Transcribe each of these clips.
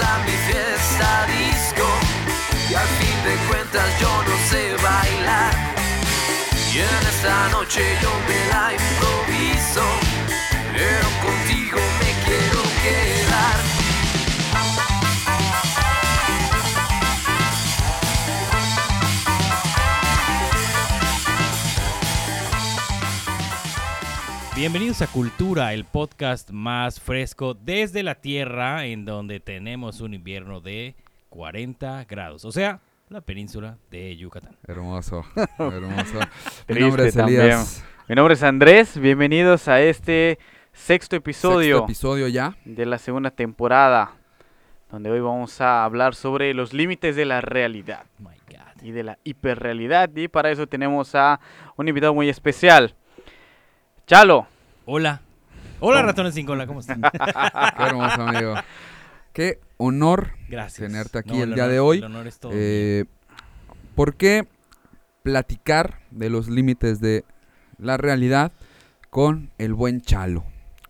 a mi fiesta disco y al fin de cuentas yo no sé bailar. Y en esta noche yo me la improviso, Bienvenidos a Cultura, el podcast más fresco desde la Tierra, en donde tenemos un invierno de 40 grados, o sea, la península de Yucatán. Hermoso, hermoso. Mi nombre es también. Elías. Mi nombre es Andrés, bienvenidos a este sexto episodio Sexto episodio ya. de la segunda temporada, donde hoy vamos a hablar sobre los límites de la realidad My God. y de la hiperrealidad. Y para eso tenemos a un invitado muy especial. Chalo, Hola. Hola, ratones sin cola, ¿cómo están? Qué hermoso, amigo. Qué honor Gracias. tenerte aquí No, el el día honor- de hoy. el honor es todo Eh, ¿Por qué platicar de los límites de la realidad con el buen Chalo?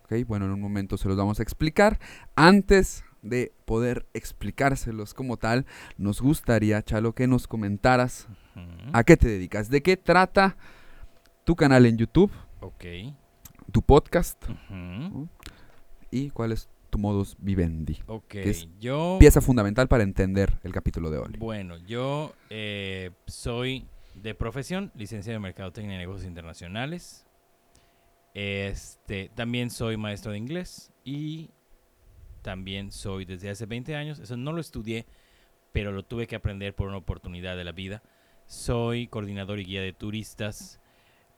Ok, Bueno, en un momento se los vamos a explicar. Antes de poder explicárselos como tal, nos gustaría, Chalo, que nos comentaras mío. Ujú. a qué te dedicas, de qué trata tu canal en YouTube, Ok. tu podcast y cuál es tu modus vivendi. Ok. es Yo. Pieza fundamental para entender el capítulo de hoy. Bueno, yo eh, soy de profesión licenciado en Mercadotecnia y Negocios Internacionales. Este, también soy maestro de inglés y también soy desde hace 20 años, eso no lo estudié, pero lo tuve que aprender por una oportunidad de la vida. Soy coordinador y guía de turistas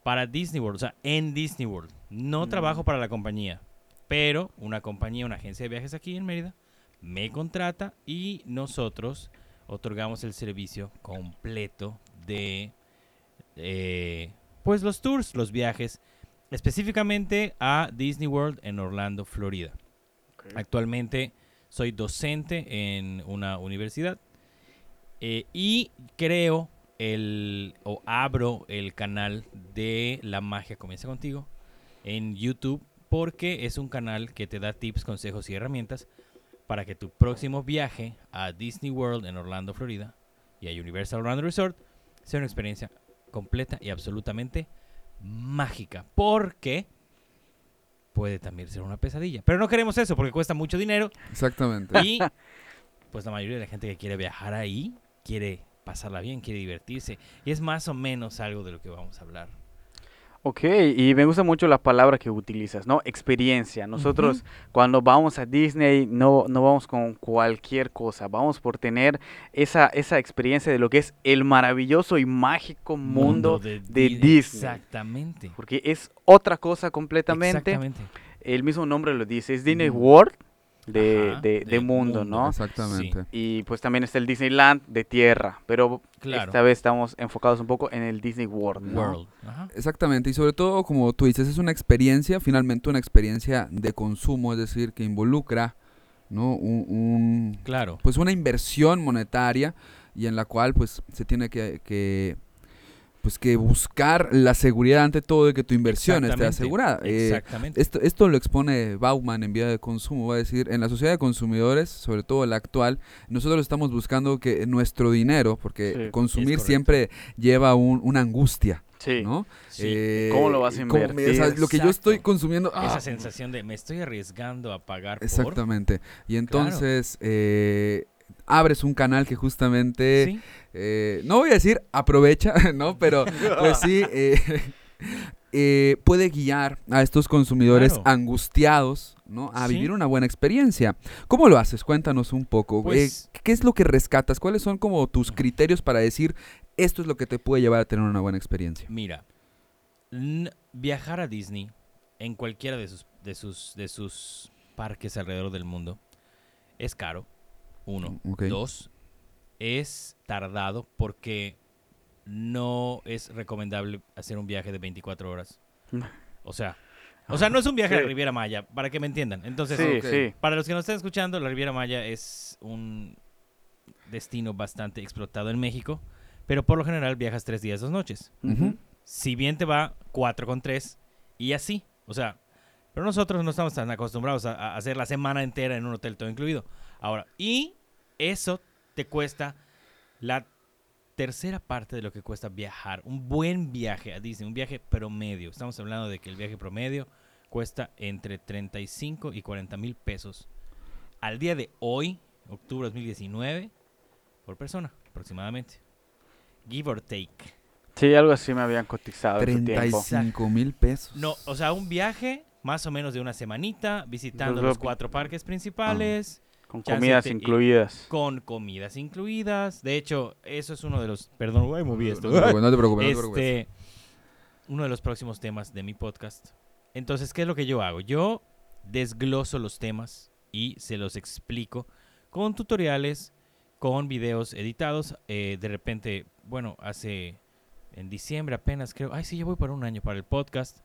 para Disney World, o sea, en Disney World. No Mm. trabajo para la compañía, pero una compañía, una agencia de viajes aquí en Mérida, me contrata y nosotros otorgamos el servicio completo de eh, pues los tours, los viajes, específicamente a Disney World en Orlando, Florida. Actualmente soy docente en una universidad eh, y creo el o abro el canal de La Magia Comienza Contigo en YouTube porque es un canal que te da tips, consejos y herramientas para que tu próximo viaje a Disney World en Orlando, Florida y a Universal Orlando Resort sea una experiencia completa y absolutamente mágica. Porque puede también ser una pesadilla. Pero no queremos eso porque cuesta mucho dinero Exactamente. y pues la mayoría de la gente que quiere viajar ahí quiere pasarla bien, quiere divertirse. Y es más o menos algo de lo que vamos a hablar. ok, y me gusta mucho la palabra que utilizas, ¿no? Experiencia. Nosotros cuando vamos a Disney no, no vamos con cualquier cosa, vamos por tener esa, esa experiencia de lo que es el maravilloso y mágico mundo, de, Di- Disney. Exactamente. Porque es otra cosa completamente. Exactamente. El mismo nombre lo dice, es Disney World de, Ajá, de- de de mundo, mundo, ¿no? Exactamente. Y pues también está el Disneyland de tierra, pero Claro. esta vez estamos enfocados un poco en el Disney World, ¿no? World. Ajá. Exactamente. Y sobre todo, como tú dices, es una experiencia, finalmente una experiencia de consumo, es decir, que involucra, ¿no? Un, un- Claro. pues una inversión monetaria y en la cual pues se tiene que, que, pues que buscar la seguridad ante todo de que tu inversión esté Exactamente, asegurada. Eh, Exactamente. Esto, esto lo expone Bauman en Vía de Consumo, va a decir, en la sociedad de consumidores, sobre todo la actual, nosotros estamos buscando que nuestro dinero, porque Sí, consumir siempre lleva un- una angustia, Sí. ¿no? Sí. Eh, ¿Cómo lo vas a cómo me- o sea, invertir? lo que yo estoy consumiendo... ah, Esa sensación de me estoy arriesgando a pagar por. Exactamente. Y entonces eh, abres un canal que justamente... Sí. Eh, no voy a decir aprovecha, ¿no? Pero pues sí, eh, eh, puede guiar a estos consumidores Claro. angustiados, ¿no? A Sí. vivir una buena experiencia. ¿Cómo lo haces? Cuéntanos un poco. Pues- Eh, ¿Qué es lo que rescatas? ¿Cuáles son como tus criterios para decir esto es lo que te puede llevar a tener una buena experiencia? Mira, viajar a Disney en cualquiera de sus, de sus, de sus parques alrededor del mundo es caro. Uno. Dos, es tardado porque no es recomendable hacer un viaje de 24 horas. O sea, o sea, no es un viaje a la. Riviera Maya, para que me entiendan. Entonces, Sí, ok. sí. para los que nos están escuchando, la Riviera Maya es un destino bastante explotado en México, pero por lo general viajas tres días, dos noches. Si bien te va cuatro con tres y así, o sea, pero nosotros no estamos tan acostumbrados a, a hacer la semana entera en un hotel todo incluido. Ahora, y eso te cuesta la tercera parte de lo que cuesta viajar. Un buen viaje a Disney, un viaje promedio. Estamos hablando de que el viaje promedio cuesta entre 35 y 40 mil pesos al día de hoy, octubre de 2019, por persona aproximadamente. Give or take. Sí, algo así me habían cotizado en su tiempo. 35 mil pesos. No, o sea, un viaje más o menos de una semanita, visitando Los los lo- cuatro parques principales, Con Chance comidas te- incluidas. con comidas incluidas. De hecho, eso es uno de los... Perdón, güey, moví esto. No te preocupes, no te preocupes. no te preocupes. este, uno de los próximos temas de mi podcast. Entonces, ¿qué es lo que yo hago? Yo desgloso los temas y se los explico con tutoriales, con videos editados. Eh, de repente, bueno, hace en diciembre apenas creo, ay sí, yo voy para un año para el podcast.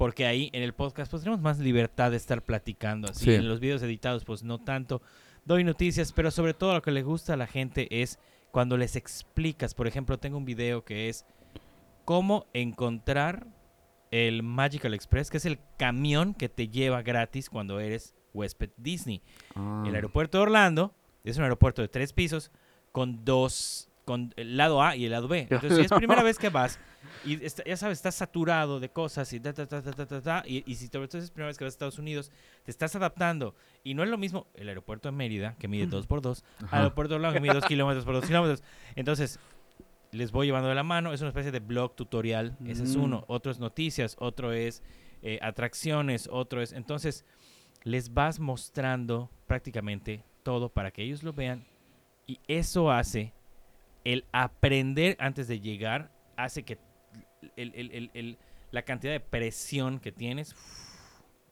Porque ahí en el podcast pues tenemos más libertad de estar platicando. Así Sí. en los videos editados pues no tanto. Doy noticias, pero sobre todo lo que le gusta a la gente es cuando les explicas. Por ejemplo, tengo un video que es cómo encontrar el Magical Express, que es el camión que te lleva gratis cuando eres huésped Disney. Ah. El aeropuerto de Orlando es un aeropuerto de tres pisos con dos, con el lado A y el lado B. Entonces, si es primera vez que vas y está- ya sabes, estás saturado de cosas y ta, ta, ta, ta, ta, ta, ta, y, y si todo es primera vez que vas a Estados Unidos, te estás adaptando. Y no es lo mismo el aeropuerto de Mérida, que mide 2 por 2 Ajá. al aeropuerto de Orlando, que mide 2 kilómetros por 2 kilómetros. Entonces, les voy llevando de la mano. Es una especie de blog tutorial. Ese es Mm. uno. Otro es noticias. Otro es eh, atracciones. Otro es... Entonces, les vas mostrando prácticamente todo para que ellos lo vean. Y eso hace... El aprender antes de llegar hace que el- el- el- el- la cantidad de presión que tienes...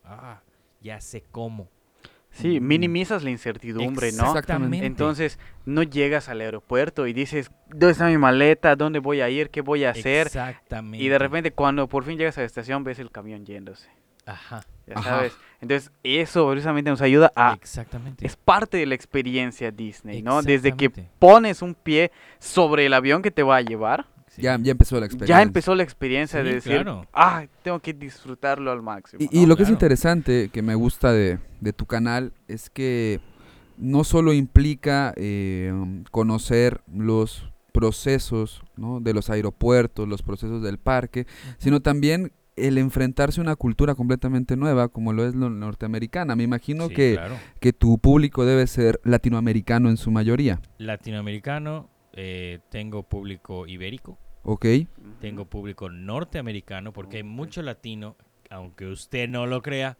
ah, ya sé cómo. Sí, Mm. minimizas la incertidumbre, ¿no? Exactamente. Entonces, no llegas al aeropuerto y dices, ¿dónde está mi maleta? ¿Dónde voy a ir? ¿Qué voy a hacer? Exactamente. Y de repente, cuando por fin llegas a la estación, ves el camión yéndose. Ajá. Ya Ajá. sabes. Entonces, eso precisamente nos ayuda a... Exactamente. Es parte de la experiencia Disney, ¿no? Desde que pones un pie sobre el avión que te va a llevar, Sí. Ya, ya empezó la experiencia. ya empezó la experiencia de decir, claro. ah, tengo que disfrutarlo al máximo. Y, y ¿no? lo que es interesante, que me gusta de, de tu canal, es que no solo implica eh, conocer los procesos ¿no? de los aeropuertos, los procesos del parque, sino también el enfrentarse a una cultura completamente nueva, como lo es la norteamericana. Me imagino Sí, que, claro. que tu público debe ser latinoamericano en su mayoría, Latinoamericano, eh, tengo público ibérico, ¿ok? Tengo público norteamericano, porque hay mucho latino, aunque usted no lo crea,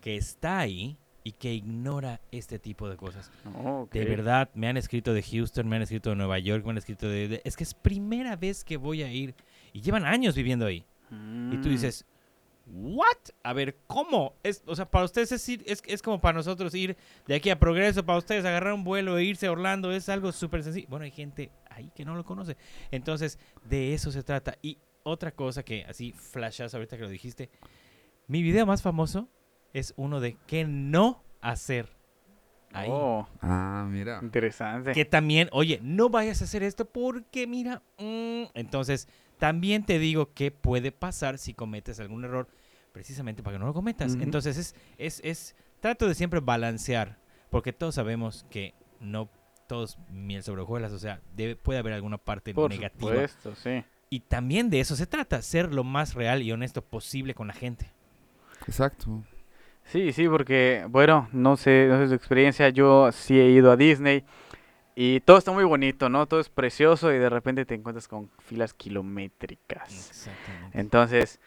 que está ahí y que ignora este tipo de cosas. Oh. De verdad, me han escrito de Houston, me han escrito de Nueva York, me han escrito de... de- es que es primera vez que voy a ir y llevan años viviendo ahí. Y tú Mm. dices, ¿what? A ver, ¿cómo? Es, o sea, para ustedes es, ir- es, es como para nosotros ir de aquí a Progreso, para ustedes agarrar un vuelo e irse a Orlando, es algo súper sencillo. Bueno, hay gente ahí que no lo conoce. Entonces, de eso se trata. Y otra cosa que así flashas ahorita que lo dijiste, mi video más famoso es uno de qué no hacer ahí. Oh, Ah, mira. interesante. Que también, oye, no vayas a hacer esto porque mira, mm, entonces también te digo qué puede pasar si cometes algún error, precisamente para que no lo cometas. Entonces es, es, es, trato de siempre balancear, porque todos sabemos que no todos miel sobre hojuelas, o sea, debe, puede haber alguna parte Por negativa. supuesto, sí. Y también de eso se trata, ser lo más real y honesto posible con la gente. Exacto. Sí, sí, porque, bueno, no sé, no sé su experiencia, yo sí he ido a Disney y todo está muy bonito, ¿no? Todo es precioso y de repente te encuentras con filas kilométricas. Exactamente. Entonces,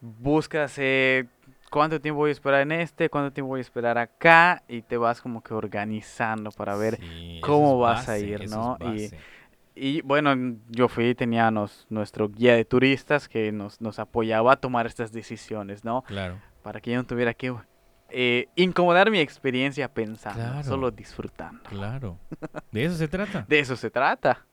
buscas eh, cuánto tiempo voy a esperar en este, cuánto tiempo voy a esperar acá y te vas como que organizando para ver. Sí, cómo vas a ir, ¿no? Y-. Y bueno, yo fui, teníamos nuestro guía de turistas que nos, nos apoyaba a tomar estas decisiones, ¿no? Claro. Para que yo no tuviera que eh, incomodar mi experiencia pensando, Claro. solo disfrutando. Claro. De eso se trata. De eso se trata.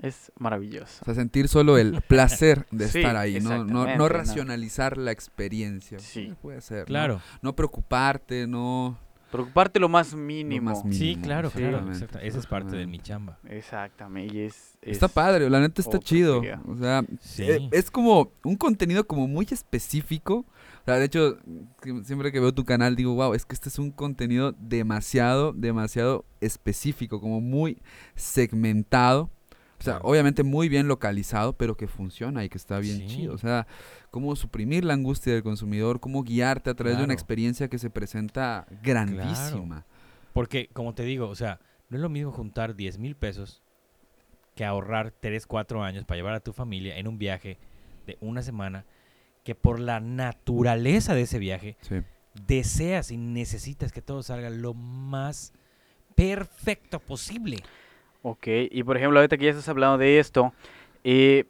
Es maravilloso. O sea, sentir solo el placer de Sí, estar ahí, no, no, no no. racionalizar la experiencia. Sí. puede ser. ¿no? Claro. No preocuparte, no, Preocuparte lo más Lo mínimo. más Sí, mínimo, claro, claro. Esa es parte de mi chamba. Exactamente. Y es, Está es- padre, la neta está chido. día. O sea, Sí. eh, es como un contenido como muy específico. Sea, de hecho, siempre que veo tu canal digo, wow, es que este es un contenido demasiado, demasiado específico, como muy segmentado. O sea, obviamente muy bien localizado, pero que funciona y que está bien Sí. chido. O sea, cómo suprimir la angustia del consumidor, cómo guiarte a través de una experiencia que se presenta grandísima. Porque, como te digo, o sea, no es lo mismo juntar 10 mil pesos que ahorrar 3, 4 años para llevar a tu familia en un viaje de una semana que por la naturaleza de ese viaje Sí. deseas y necesitas que todo salga lo más perfecto posible. Ok, y por ejemplo, ahorita que ya estás hablando de esto, eh,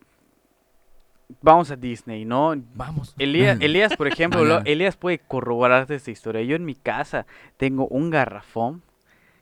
vamos a Disney, ¿no? Vamos. Elías, Elías, por ejemplo, lo-. Elías puede corroborarte esta historia. Yo en mi casa tengo un garrafón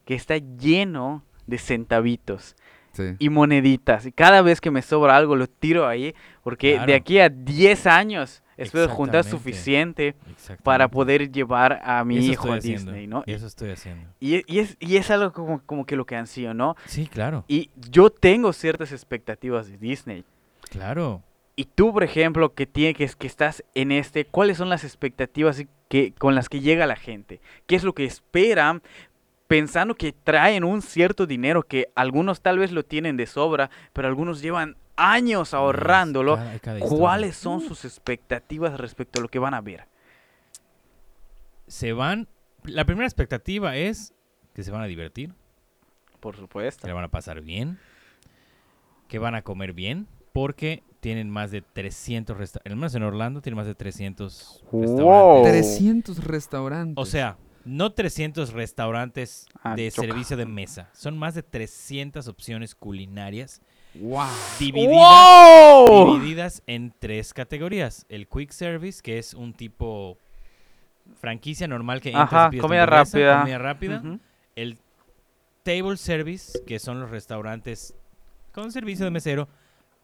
que está lleno de centavitos Sí. y moneditas. Y cada vez que me sobra algo lo tiro ahí, porque de aquí a 10 años espero juntar suficiente para poder llevar a mi Eso hijo a haciendo, Disney, ¿no? Y, Eso estoy haciendo. y- y es, y es algo como, como que lo que ansío, ¿no? Sí, claro. Y yo tengo ciertas expectativas de Disney. Claro. Y tú, por ejemplo, que, tiene, que, que estás en este, ¿cuáles son las expectativas que, con las que llega la gente? ¿Qué es lo que esperan pensando que traen un cierto dinero que algunos tal vez lo tienen de sobra, pero algunos llevan años ahorrándolo? Cada- cada. ¿Cuáles son sus expectativas respecto a lo que van a ver? Se van. La primera expectativa es que se van a divertir, Por que supuesto. la van a pasar bien, que van a comer bien, porque tienen más de 300 restaurantes. Al menos en Orlando tienen más de 300 Wow. restaurantes. 300 restaurantes. O sea, no 300 restaurantes Ah, de choca. servicio de mesa. Son más de 300 opciones culinarias wow. divididas, ¡Wow! divididas en tres categorías. El quick service, que es un tipo franquicia normal que entras Ajá, tu comida rápida. comida rápida. El table service, que son los restaurantes con servicio de mesero,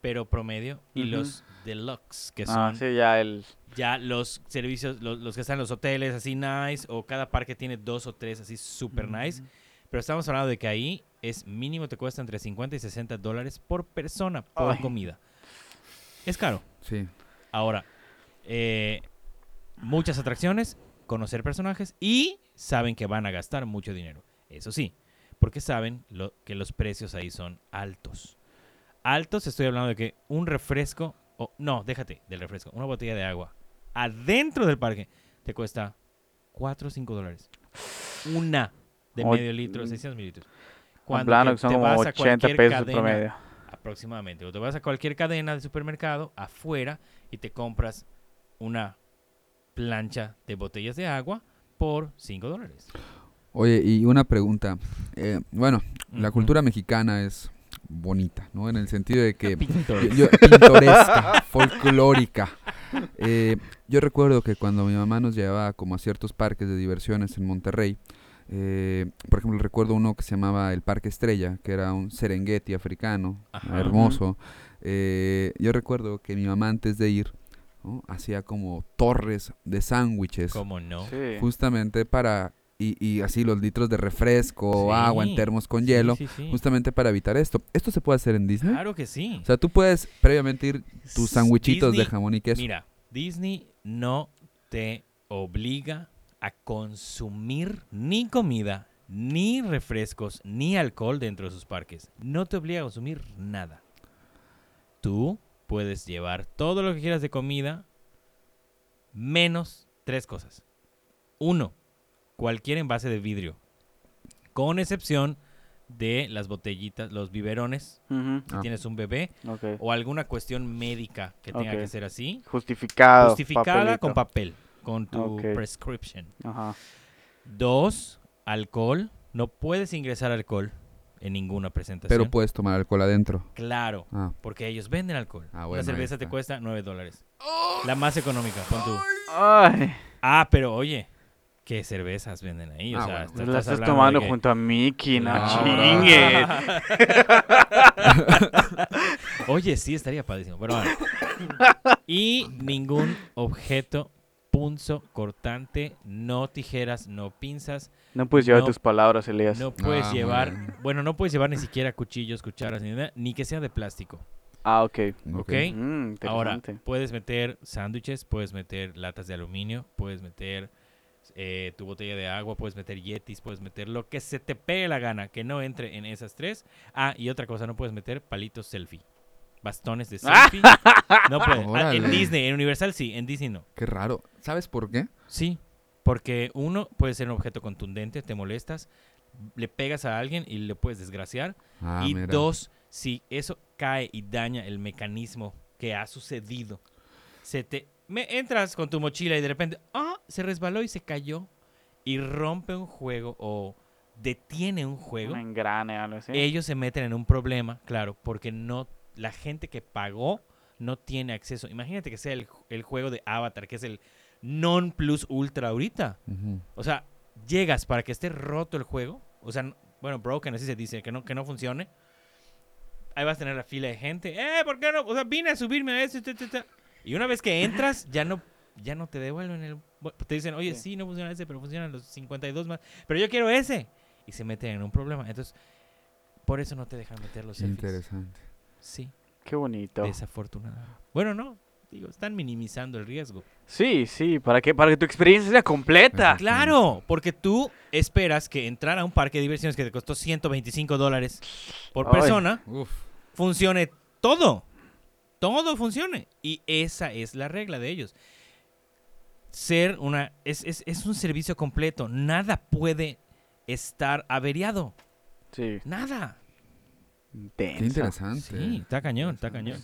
pero promedio. Y los deluxe, que son Ah, sí, ya el... ya los servicios, los, los que están en los hoteles así nice, o cada parque tiene dos o tres así super nice. Pero estamos hablando de que ahí es mínimo te cuesta entre 50 y 60 dólares por persona por Ay. comida. Es caro. Sí. Ahora, eh, muchas atracciones, conocer personajes y saben que van a gastar mucho dinero. Eso sí, porque saben lo- que los precios ahí son altos. Altos, estoy hablando de que un refresco, o no, déjate del refresco, una botella de agua adentro del parque te cuesta 4 o 5 dólares. Una de medio litro, 600 mililitros. Cuando plano te- que son te como vas a 80 cualquier pesos cadena, promedio. aproximadamente. O te vas a cualquier cadena de supermercado afuera y te compras una plancha de botellas de agua por 5 dólares. Oye, y una pregunta. Eh, bueno, la Ujú. cultura mexicana es bonita, ¿no? En el sentido de que... Yo- yo- pintoresca, folclórica. Eh, yo recuerdo que cuando mi mamá nos llevaba como a ciertos parques de diversiones en Monterrey, eh, por ejemplo, recuerdo uno que se llamaba el Parque Estrella, que era un Serengeti africano, Ajá. hermoso. Eh, yo recuerdo que mi mamá antes de ir ¿no? hacía como torres de sándwiches, ¿Cómo no? Sí. justamente para... Y, y así los litros de refresco, Sí. agua en termos con Sí, hielo, sí, justamente para evitar esto. ¿Esto se puede hacer en Disney? Claro que sí. O sea, tú puedes previamente ir tus sandwichitos de jamón y queso. Mira, Disney no te obliga a consumir ni comida, ni refrescos, ni alcohol dentro de sus parques. No te obliga a consumir nada. Tú puedes llevar todo lo que quieras de comida, menos tres cosas. Uno, cualquier envase de vidrio, con excepción de las botellitas, los biberones, si Ah. tienes un bebé, o alguna cuestión médica que tenga que ser así, Justificado. justificada con papel, con tu Ok. prescription. Ajá. Dos, alcohol. No puedes ingresar alcohol en ninguna presentación. Pero puedes tomar alcohol adentro. claro, Ah, porque ellos venden alcohol. Ah, bueno, ahí cerveza te cuesta 9 dólares. La más económica, pon tú. Ay, Ah, pero oye, ¿qué cervezas venden ahí? O Ah, sea, bueno. estás- tomando que- junto a Mickey, no No, chingues. Oye, sí, estaría padrísimo. Pero bueno. Y ningún objeto punzo cortante, no tijeras, no pinzas, No puedes llevar No. tus palabras, Elías. no puedes Ah, llevar, bueno, no puedes llevar ni siquiera cuchillos, cucharas, ni nada, ni que sea de plástico. Ah, ok. ¿Ok? Mm, Ahora, interesante. puedes meter sándwiches, puedes meter latas de aluminio, puedes meter eh, tu botella de agua, puedes meter yetis, puedes meter lo que se te pegue la gana, que no entre en esas tres. Ah, y otra cosa, no puedes meter palitos selfie. Bastones de selfie. no puedes. Ah, en. Disney, en Universal sí, en Disney no. Qué raro. ¿Sabes por qué? Sí, porque uno puede ser un objeto contundente, te molestas, le pegas a alguien y le puedes desgraciar. Ah, y mira. dos, si eso cae y daña el mecanismo que ha sucedido, se te me entras con tu mochila y de repente, ah, se resbaló y se cayó y rompe un juego o detiene un juego, Un engrane, algo así. ellos se meten en un problema, claro, porque no la gente que pagó no tiene acceso. Imagínate que sea el, el juego de Avatar, que es el non plus ultra ahorita. O sea, llegas para que esté roto el juego. O sea, bueno, broken, así se dice, que no, que no funcione. Ahí vas a tener la fila de gente. ¡Eh, ¿por qué no? O sea, vine a subirme a eso. Ta, ta, ta". Y una vez que entras, ya no, ya no te devuelven el... Te dicen, oye, Sí. sí, no funciona ese, pero funcionan los 52 más. Pero yo quiero ese. Y se meten en un problema. Entonces, por eso no te dejan meter los selfies. interesante. Sí, Qué bonito. desafortunadamente. Bueno, no. Digo, están minimizando el riesgo. Sí, sí, para que, para que tu experiencia sea completa. Claro, porque tú esperas que entrar a un parque de diversiones que te costó 125 dólares por Ay. persona Uf. funcione todo. Todo funcione. Y esa es la regla de ellos. Ser una. Es, es- es un servicio completo. Nada puede estar averiado. Sí. Nada. Intenso. Qué interesante. Sí, está cañón, está cañón.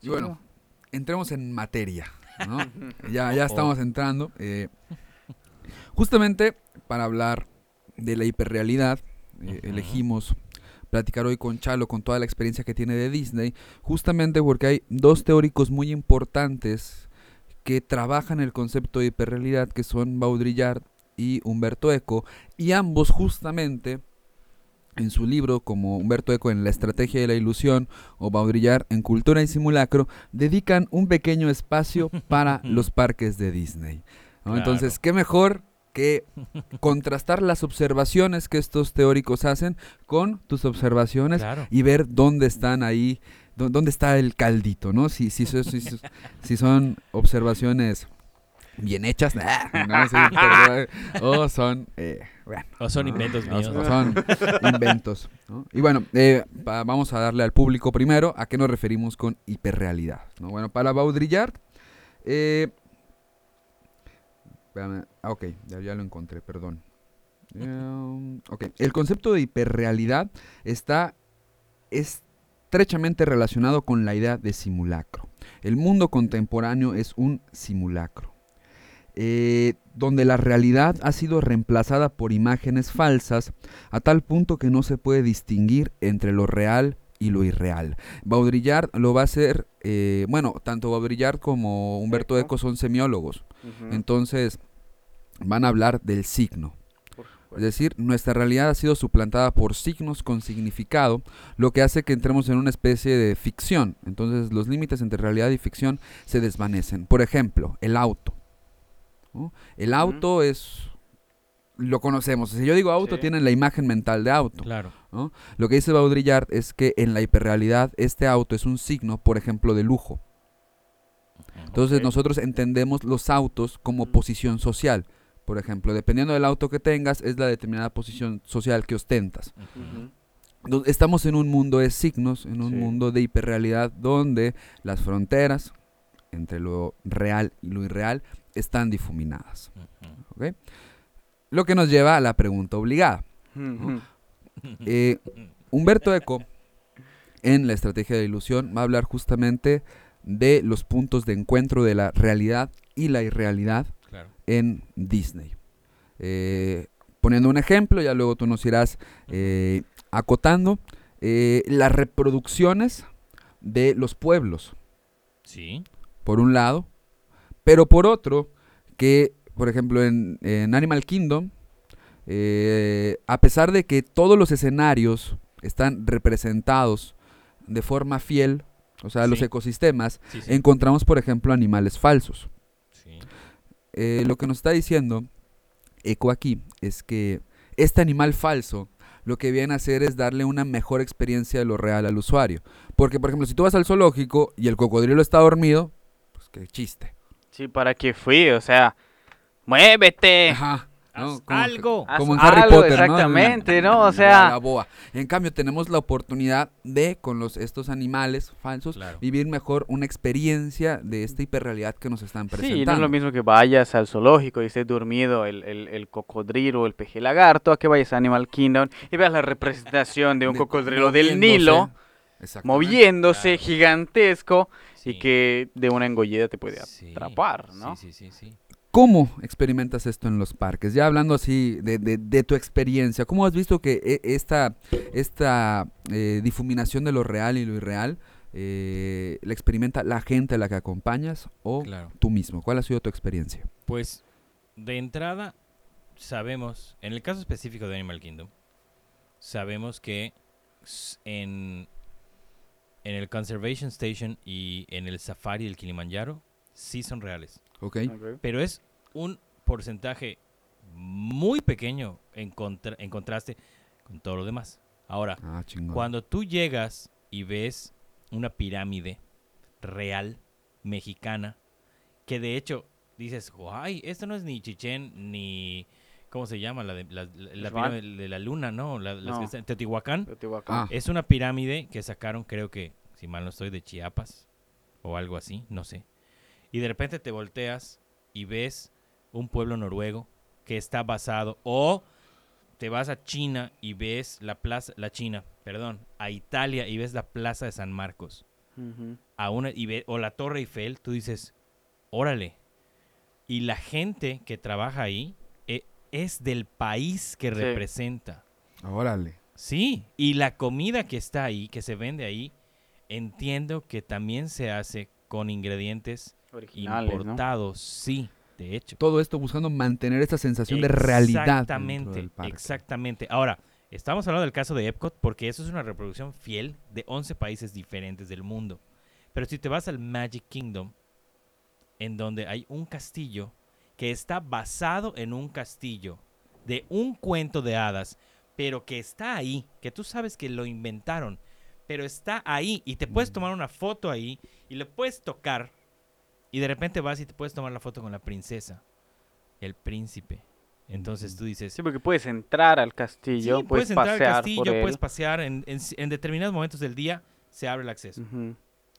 Y bueno, entremos en materia. ¿no? ya, Oh, ya oh. estamos entrando. eh, justamente para hablar de la hiperrealidad, eh, elegimos platicar hoy con Chalo, con toda la experiencia que tiene de Disney, justamente porque hay dos teóricos muy importantes que trabajan el concepto de hiperrealidad, que son Baudrillard y Humberto Eco, y ambos justamente en su libro, como Humberto Eco en La estrategia de la ilusión o Baudrillard en Cultura y Simulacro, dedican un pequeño espacio para los parques de Disney. ¿no? Entonces. ¿qué mejor que contrastar las observaciones que estos teóricos hacen con tus observaciones Claro. y ver dónde están ahí, dó- dónde está el caldito, ¿no? Si, si, si si son observaciones bien hechas, no, sí, pero, o son, eh, bueno, O son ¿no? inventos O míos. son- o son inventos. ¿no? Y bueno, eh, pa- vamos a darle al público primero a qué nos referimos con hiperrealidad. ¿no? Bueno, para Baudrillard, eh, ah, ok, ya, ya lo encontré, perdón. Eh, ok, el concepto de hiperrealidad está estrechamente relacionado con la idea de simulacro. El mundo contemporáneo es un simulacro, eh, donde la realidad ha sido reemplazada por imágenes falsas a tal punto que no se puede distinguir entre lo real y lo irreal. Baudrillard lo va a hacer, eh, bueno, tanto Baudrillard como Humberto Eco. Son semiólogos, entonces van a hablar del signo. Es decir, nuestra realidad ha sido suplantada por signos con significado, lo que hace que entremos en una especie de ficción. Entonces los límites entre realidad y ficción se desvanecen. Por ejemplo, el auto. ¿no? El auto es... Lo conocemos. Si yo digo auto, Sí. tienen la imagen mental de auto. Claro. ¿no? Lo que dice Baudrillard es que en la hiperrealidad este auto es un signo, por ejemplo, de lujo. Entonces nosotros entendemos los autos como posición social. Por ejemplo, dependiendo del auto que tengas, es la determinada posición social que ostentas. Entonces, estamos en un mundo de signos, en un Sí. mundo de hiperrealidad donde las fronteras entre lo real y lo irreal están difuminadas. Lo que nos lleva a la pregunta obligada. Eh, Humberto Eco, en la estrategia de la ilusión, va a hablar justamente de los puntos de encuentro de la realidad y la irrealidad Claro. en Disney. Eh, poniendo un ejemplo, ya luego tú nos irás eh, acotando, eh, las reproducciones de los pueblos, Sí. por un lado, pero por otro, que por ejemplo en, en Animal Kingdom, eh, a pesar de que todos los escenarios están representados de forma fiel, o sea, los ecosistemas, Sí, sí. encontramos por ejemplo animales falsos. Sí. eh, lo que nos está diciendo Eco aquí es que este animal falso lo que viene a hacer es darle una mejor experiencia de lo real al usuario. Porque, por ejemplo, si tú vas al zoológico y el cocodrilo está dormido, pues qué chiste. Sí, ¿para qué fui? O sea, muévete. Ajá. ¿no? Haz Como que- algo. Como en Harry algo, Potter, ¿no? exactamente, ¿no? O sea- la boa. En cambio, tenemos la oportunidad de, con los, estos animales falsos, Claro. vivir mejor una experiencia de esta hiperrealidad que nos están presentando. Sí, no es lo mismo que vayas al zoológico y estés dormido el, el, el cocodrilo o el peje lagarto, a que vayas a Animal Kingdom y veas la representación de un De- cocodrilo del. Nilo, moviéndose, Claro. gigantesco, Sí. y que de una engollida te puede Sí, atrapar, ¿no? Sí, sí, sí, sí. ¿Cómo experimentas esto en los parques? Ya hablando así de, de- de tu experiencia, ¿cómo has visto que e- esta, esta eh, difuminación de lo real y lo irreal eh, la experimenta la gente a la que acompañas o Claro. tú mismo? ¿Cuál ha sido tu experiencia? Pues de entrada sabemos, en el caso específico de Animal Kingdom, sabemos que en, en el Conservation Station y en el Safari del Kilimanjaro sí son reales. ¿Ok? Ok. Pero es un porcentaje muy pequeño en, contra- en contraste con todo lo demás. Ahora, Ah, cuando tú llegas y ves una pirámide real, mexicana, que de hecho dices, ay, esto no es ni Chichén ni... ¿Cómo se llama? La, de, la, la- la Uxmal. pirámide de la luna, ¿no? La, las que No. Teotihuacán. Teotihuacán. Ah. Es una pirámide que sacaron, creo que, si mal no estoy, de Chiapas o algo así, no sé. Y de repente te volteas y ves un pueblo noruego que está basado, o te vas a China y ves la plaza, la China, perdón, a Italia y ves la plaza de San Marcos, a una, y ve, o la Torre Eiffel, tú dices, órale. Y la gente que trabaja ahí eh, es del país que Sí. representa. Órale. Sí, y la comida que está ahí, que se vende ahí, entiendo que también se hace con ingredientes Originales, ¿no? importados, sí, de hecho. Todo esto buscando mantener esta sensación de realidad. Exactamente, del parque. exactamente. Ahora, estamos hablando del caso de Epcot porque eso es una reproducción fiel de 11 países diferentes del mundo. Pero si te vas al Magic Kingdom, en donde hay un castillo que está basado en un castillo de un cuento de hadas, pero que está ahí, que tú sabes que lo inventaron, pero está ahí y te puedes tomar una foto ahí y le puedes tocar y de repente vas y te puedes tomar la foto con la princesa, el príncipe. Entonces tú dices, Sí, porque puedes entrar al castillo, Sí, puedes, entrar pasear al castillo, por él. puedes pasear en, en- en determinados momentos del día se abre el acceso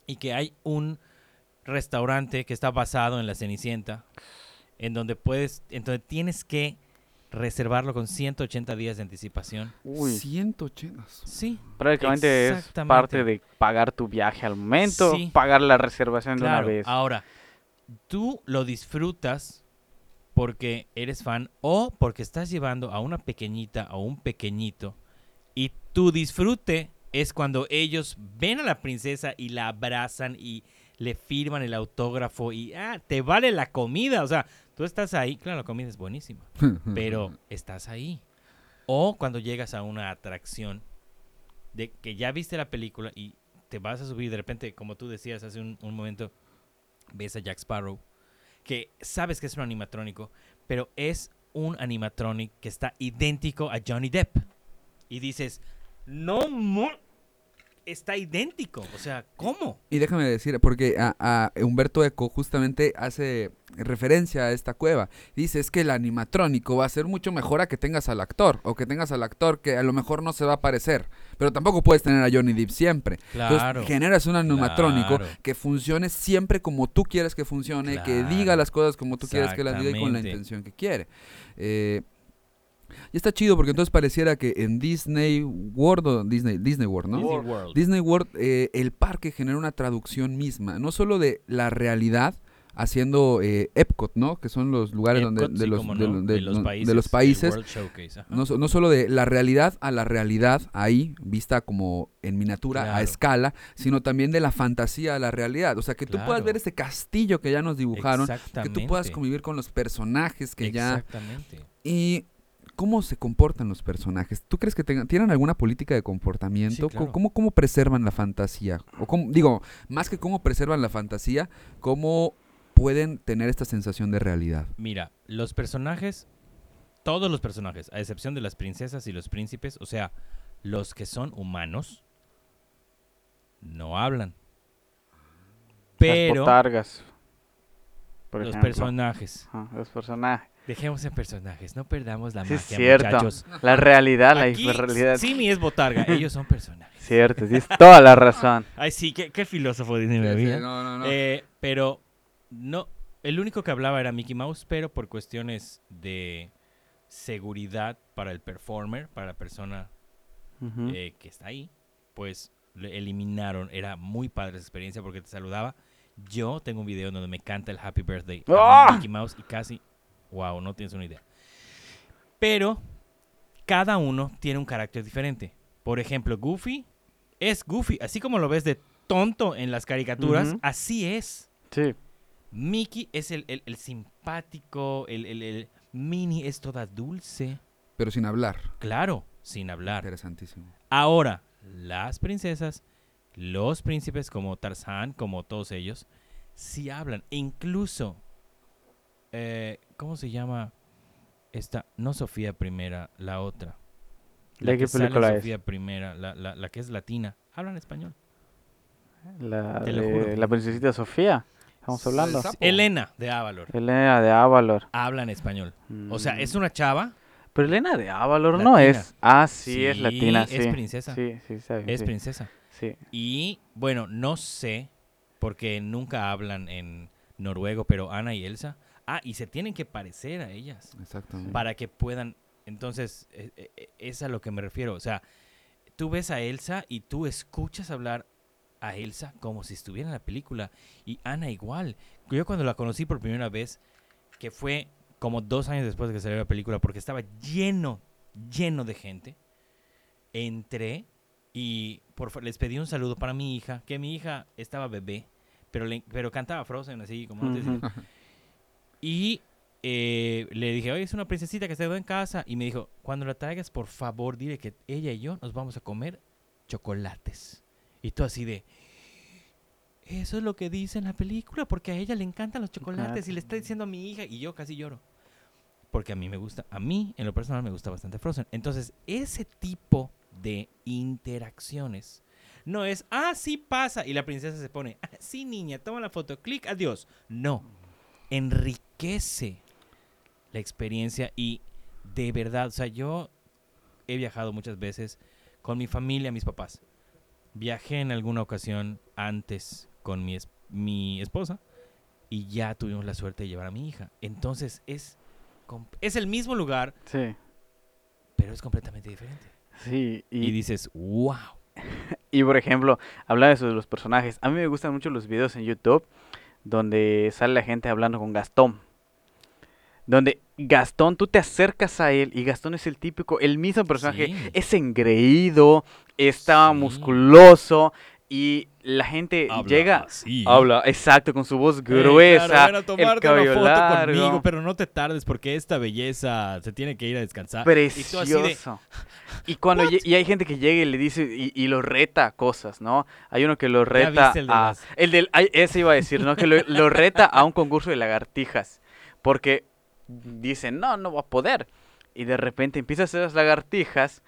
y que hay un restaurante que está basado en la Cenicienta en donde puedes en donde tienes que reservarlo con 180 días de anticipación. Uy, 180. Sí, prácticamente es parte de pagar tu viaje al momento, Sí. pagar la reservación de una vez. Ahora, tú lo disfrutas porque eres fan o porque estás llevando a una pequeñita o un pequeñito y tu disfrute es cuando ellos ven a la princesa y la abrazan y le firman el autógrafo y ah, te vale la comida, o sea, tú estás ahí, claro, la comida es buenísima, pero estás ahí. O cuando llegas a una atracción de que ya viste la película y te vas a subir de repente, como tú decías hace un, un momento, ves a Jack Sparrow, que sabes que es un animatrónico, pero es un animatronic que está idéntico a Johnny Depp. Y dices, no, está idéntico. O sea, ¿cómo? Y déjame decir, porque a, a Humberto Eco justamente hace referencia a esta cueva. Dice, es que el animatrónico va a ser mucho mejor a que tengas al actor, o que tengas al actor que a lo mejor no se va a parecer, pero tampoco puedes tener a Johnny Depp siempre. Claro. Entonces generas un animatrónico claro. que funcione siempre como tú quieres que funcione, que diga las cosas como tú quieres que las diga y con la intención que quiere. Eh, y está chido porque entonces pareciera que en Disney World, o Disney, Disney World, ¿no? Disney World. Disney World, eh, el parque genera una traducción misma, no solo de la realidad, haciendo eh, Epcot, ¿no? Que son los lugares donde de sí, los, de, los países. de los países Showcase, no, no solo de la realidad a la realidad ahí, vista como en miniatura a escala, sino también de la fantasía a la realidad. O sea, que tú puedas ver ese castillo que ya nos dibujaron, que tú puedas convivir con los personajes que ya... Exactamente. Y cómo se comportan los personajes. ¿Tú crees que tengan, tienen alguna política de comportamiento? Sí, claro. ¿Cómo, cómo preservan la fantasía? O cómo- digo, más que cómo preservan la fantasía, cómo pueden tener esta sensación de realidad? Mira, los personajes, todos los personajes, a excepción de las princesas y los príncipes, o sea, los que son humanos, no hablan. Las Pero botargas. por los ejemplo. personajes, los personajes. Dejemos en personajes, no perdamos la Sí, magia, cierto. muchachos. La realidad, la Aquí, hiperrealidad. Simi es botarga, ellos son personajes. Cierto, tienes toda la razón. Ay, sí, qué, qué filósofo Disney me Sí, sí, ¿eh? no, no, no. Eh, pero no, el único que hablaba era Mickey Mouse, pero por cuestiones de seguridad para el performer, para la persona eh, que está ahí, pues le eliminaron. Era muy padre esa experiencia porque te saludaba. Yo tengo un video donde me canta el Happy Birthday a ¡Ah! Mickey Mouse y casi, wow, no tienes una idea. Pero cada uno tiene un carácter diferente. Por ejemplo, Goofy es Goofy, así como lo ves de tonto en las caricaturas, así es. Sí. Mickey es el, el- el simpático, el, el- el Minnie es toda dulce, Pero sin hablar. claro, sin hablar. Interesantísimo. Ahora, las princesas, los príncipes como Tarzán, como todos ellos, sí hablan. E incluso, eh, ¿cómo se llama esta? No Sofía primera, la otra. La ¿De qué que sale película es? Sofía primera, la, la- la que es latina. Hablan español. La, Te lo juro. la princesita Sofía. Estamos hablando. Elena de Avalor. Elena de Avalor. Habla en español. O sea, Mm. es una chava. Pero Elena de Avalor no es. Ah, sí, es Sí, latina, es sí. princesa. Sí, sí, bien, Es sí. princesa. Sí. Y bueno, no sé, porque nunca hablan en noruego, pero Ana y Elsa. Ah, y se tienen que parecer a ellas Exactamente. para que puedan. Entonces, eh, eh, eh, es a lo que me refiero. O sea, tú ves a Elsa y tú escuchas hablar a Elsa como si estuviera en la película. Y Ana igual. Yo cuando la conocí por primera vez, que fue como dos años después de que salió la película, porque estaba lleno, lleno de gente, entré y por, les pedí un saludo para mi hija, que mi hija estaba bebé, pero, le- pero cantaba Frozen así como no te Ujú. Y eh, le dije, oye, es una princesita que se quedó en casa. Y me dijo, cuando la traigas, por favor, dile que ella y yo nos vamos a comer chocolates. Y tú así de, eso es lo que dice en la película, porque a ella le encantan los chocolates. Y le está diciendo a mi hija, y yo casi lloro. Porque a mí me gusta, a mí en lo personal me gusta bastante Frozen. Entonces, ese tipo de interacciones no es, ah, sí pasa. Y la princesa se pone, "Ah, sí, niña, toma la foto, clic, adiós. No enriquece la experiencia y de verdad, o sea, yo he viajado muchas veces con mi familia, mis papás. Viajé en alguna ocasión antes con mi, es- mi esposa y ya tuvimos la suerte de llevar a mi hija. Entonces es, es el mismo lugar, Sí. pero es completamente diferente. Sí. Y, Y, dices, wow. y por ejemplo, de eso de los personajes. A mí me gustan mucho los videos en YouTube donde sale la gente hablando con Gastón. Donde Gastón, tú te acercas a él y Gastón es el típico, el mismo personaje. Sí. Es engreído, está Sí. musculoso y la gente llega... así. Habla, exacto, con su voz Eh, gruesa, claro, el tomarte cabello una foto largo. conmigo, pero no te tardes porque esta belleza se tiene que ir a descansar. Y tú así de, Precioso. Y cuando y hay gente que llega y le dice y, y lo reta cosas, ¿no? Hay uno que lo reta el de a las- el del ese iba a decir, ¿no? Que lo, lo reta a un concurso de lagartijas, porque dicen, "No, no va a poder." Y de repente empieza a hacer las lagartijas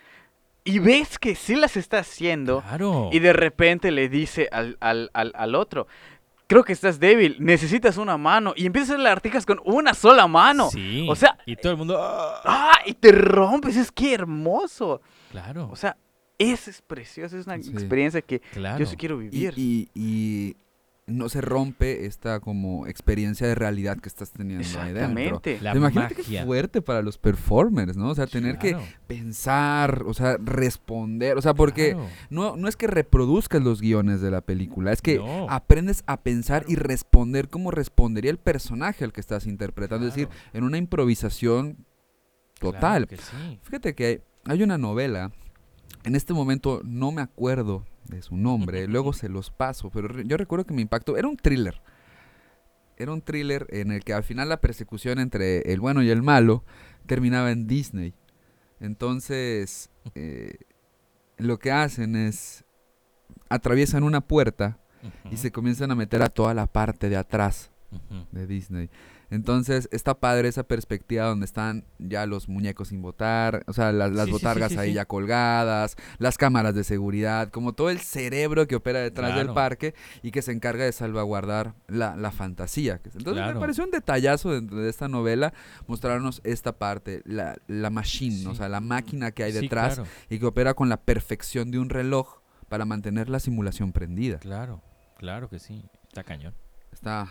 y ves que sí las está haciendo Claro. y de repente le dice al, al, al, al otro, "Creo que estás débil, necesitas una mano." Y empieza a hacer lagartijas con una sola mano. Sí. O sea, y todo el mundo. "Ah". ¡Ah! Y te rompes, es que hermoso. Claro. O sea, eso es precioso, es una Sí. experiencia que claro. yo sí quiero Y, vivir. y- y no se rompe esta como experiencia de realidad que estás teniendo ahí dentro. Exactamente. La imagínate magia. qué fuerte para los performers, ¿no? O sea, tener que pensar, o sea, responder, o sea, porque claro. no, no es que reproduzcas los guiones de la película, es que No. aprendes a pensar y responder como respondería el personaje al que estás interpretando, es decir, en una improvisación total. claro que sí. Fíjate que hay, hay una novela, en este momento no me acuerdo de su nombre, luego se los paso, pero yo recuerdo que me impactó, era un thriller. Era un thriller en el que al final la persecución entre el bueno y el malo terminaba en Disney. Entonces, eh, lo que hacen es atraviesan una puerta y se comienzan a meter a toda la parte de atrás de Disney. Entonces, está padre esa perspectiva donde están ya los muñecos sin botar, o sea, las, las Sí, sí, sí, botargas sí, ahí ya colgadas, las cámaras de seguridad, como todo el cerebro que opera detrás del parque y que se encarga de salvaguardar la, la fantasía. Entonces, Claro. me pareció un detallazo dentro de esta novela mostrarnos esta parte, la, la machine, o sea, la máquina que hay detrás claro, y que opera con la perfección de un reloj para mantener la simulación prendida. claro, claro que sí. Está cañón. Está,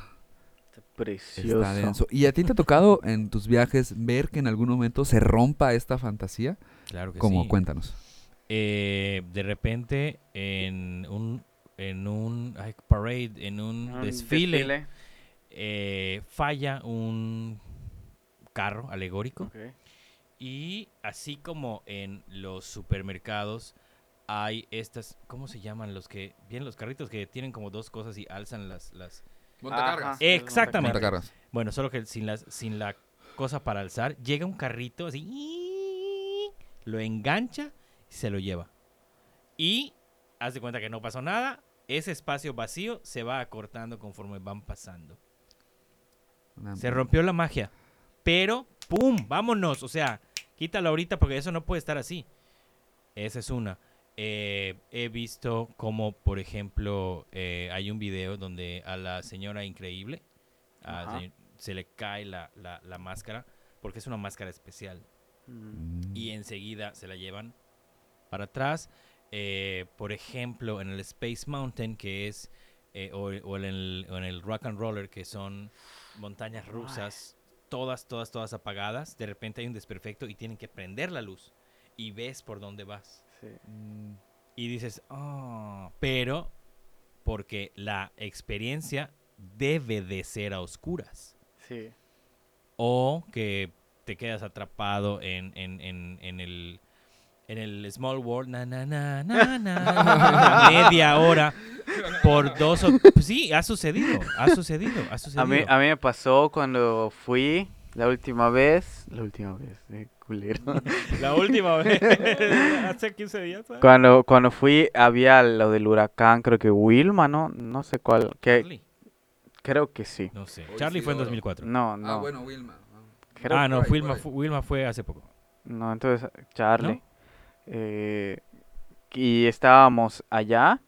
Precioso. Está denso. ¿Y a ti te ha tocado en tus viajes ver que en algún momento se rompa esta fantasía? Claro que Como sí. cuéntanos. Eh, de repente en un en un ay, parade, en un, Un desfile, eh, falla un carro alegórico y así como en los supermercados hay estas, ¿cómo se llaman los que vienen los carritos que tienen como dos cosas y alzan las las Ajá. Exactamente. Montacargas. Bueno, solo que sin las sin la cosa para alzar, llega un carrito así lo engancha y se lo lleva. Y haz de cuenta que no pasó nada, ese espacio vacío se va acortando conforme van pasando. Una- Se rompió la magia. Pero, ¡pum! ¡Vámonos! O sea, quítalo ahorita porque eso no puede estar así. Esa es una. Eh, he visto como, por ejemplo, eh, hay un video donde a la señora increíble a se, se le cae la, la- la máscara porque es una máscara especial. Mm. Y enseguida se la llevan para atrás. Eh, por ejemplo, en el Space Mountain, que es, eh, o, o en el, o en el Rock and Roller, que son montañas rusas, todas, todas, todas apagadas. De repente hay un desperfecto y tienen que prender la luz. Y ves por dónde vas. Sí. Mm. Y dices, "Ah", pero porque la experiencia debe de ser a oscuras. Sí. O que te quedas atrapado en, en, en, en el en el Small World, na, na, na, na, na, media hora por dos o... pues sí, ha sucedido, ha sucedido, ha sucedido. A mí, a mí me pasó cuando fui la última vez. La última vez, eh, culero. La última vez, hace 15 días. ¿sabes? cuando, cuando fui, había lo del huracán, creo que Wilma, ¿no? No sé cuál. Que, Charlie. creo que sí. No sé, Hoy Charlie sí, fue en oro. 2004. No, no. Ah, bueno, Wilma. creo- ah, no, Wilma, por ahí. fu- Wilma fue hace poco. No, entonces Charlie. Eh, y estábamos allá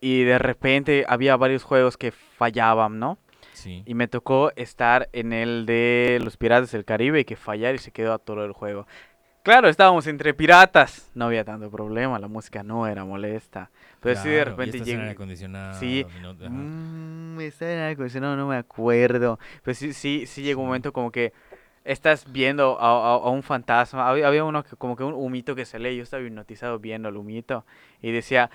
y de repente había varios juegos que fallaban, ¿no? Sí. Y me tocó estar en el de los Piratas del Caribe y que fallar y se quedó a todo el juego. Claro, estábamos entre piratas, no había tanto problema, la música no era molesta. Pero sí de Claro, repente en aire llega... acondicionado, Sí. no-. Mm, está en aire acondicionado, no me acuerdo. Pero sí, sí, sí llegó un Sí. momento como que estás viendo a, a- a un fantasma. Había, había uno que como que un humito que se lee. Yo estaba hipnotizado viendo el humito y decía,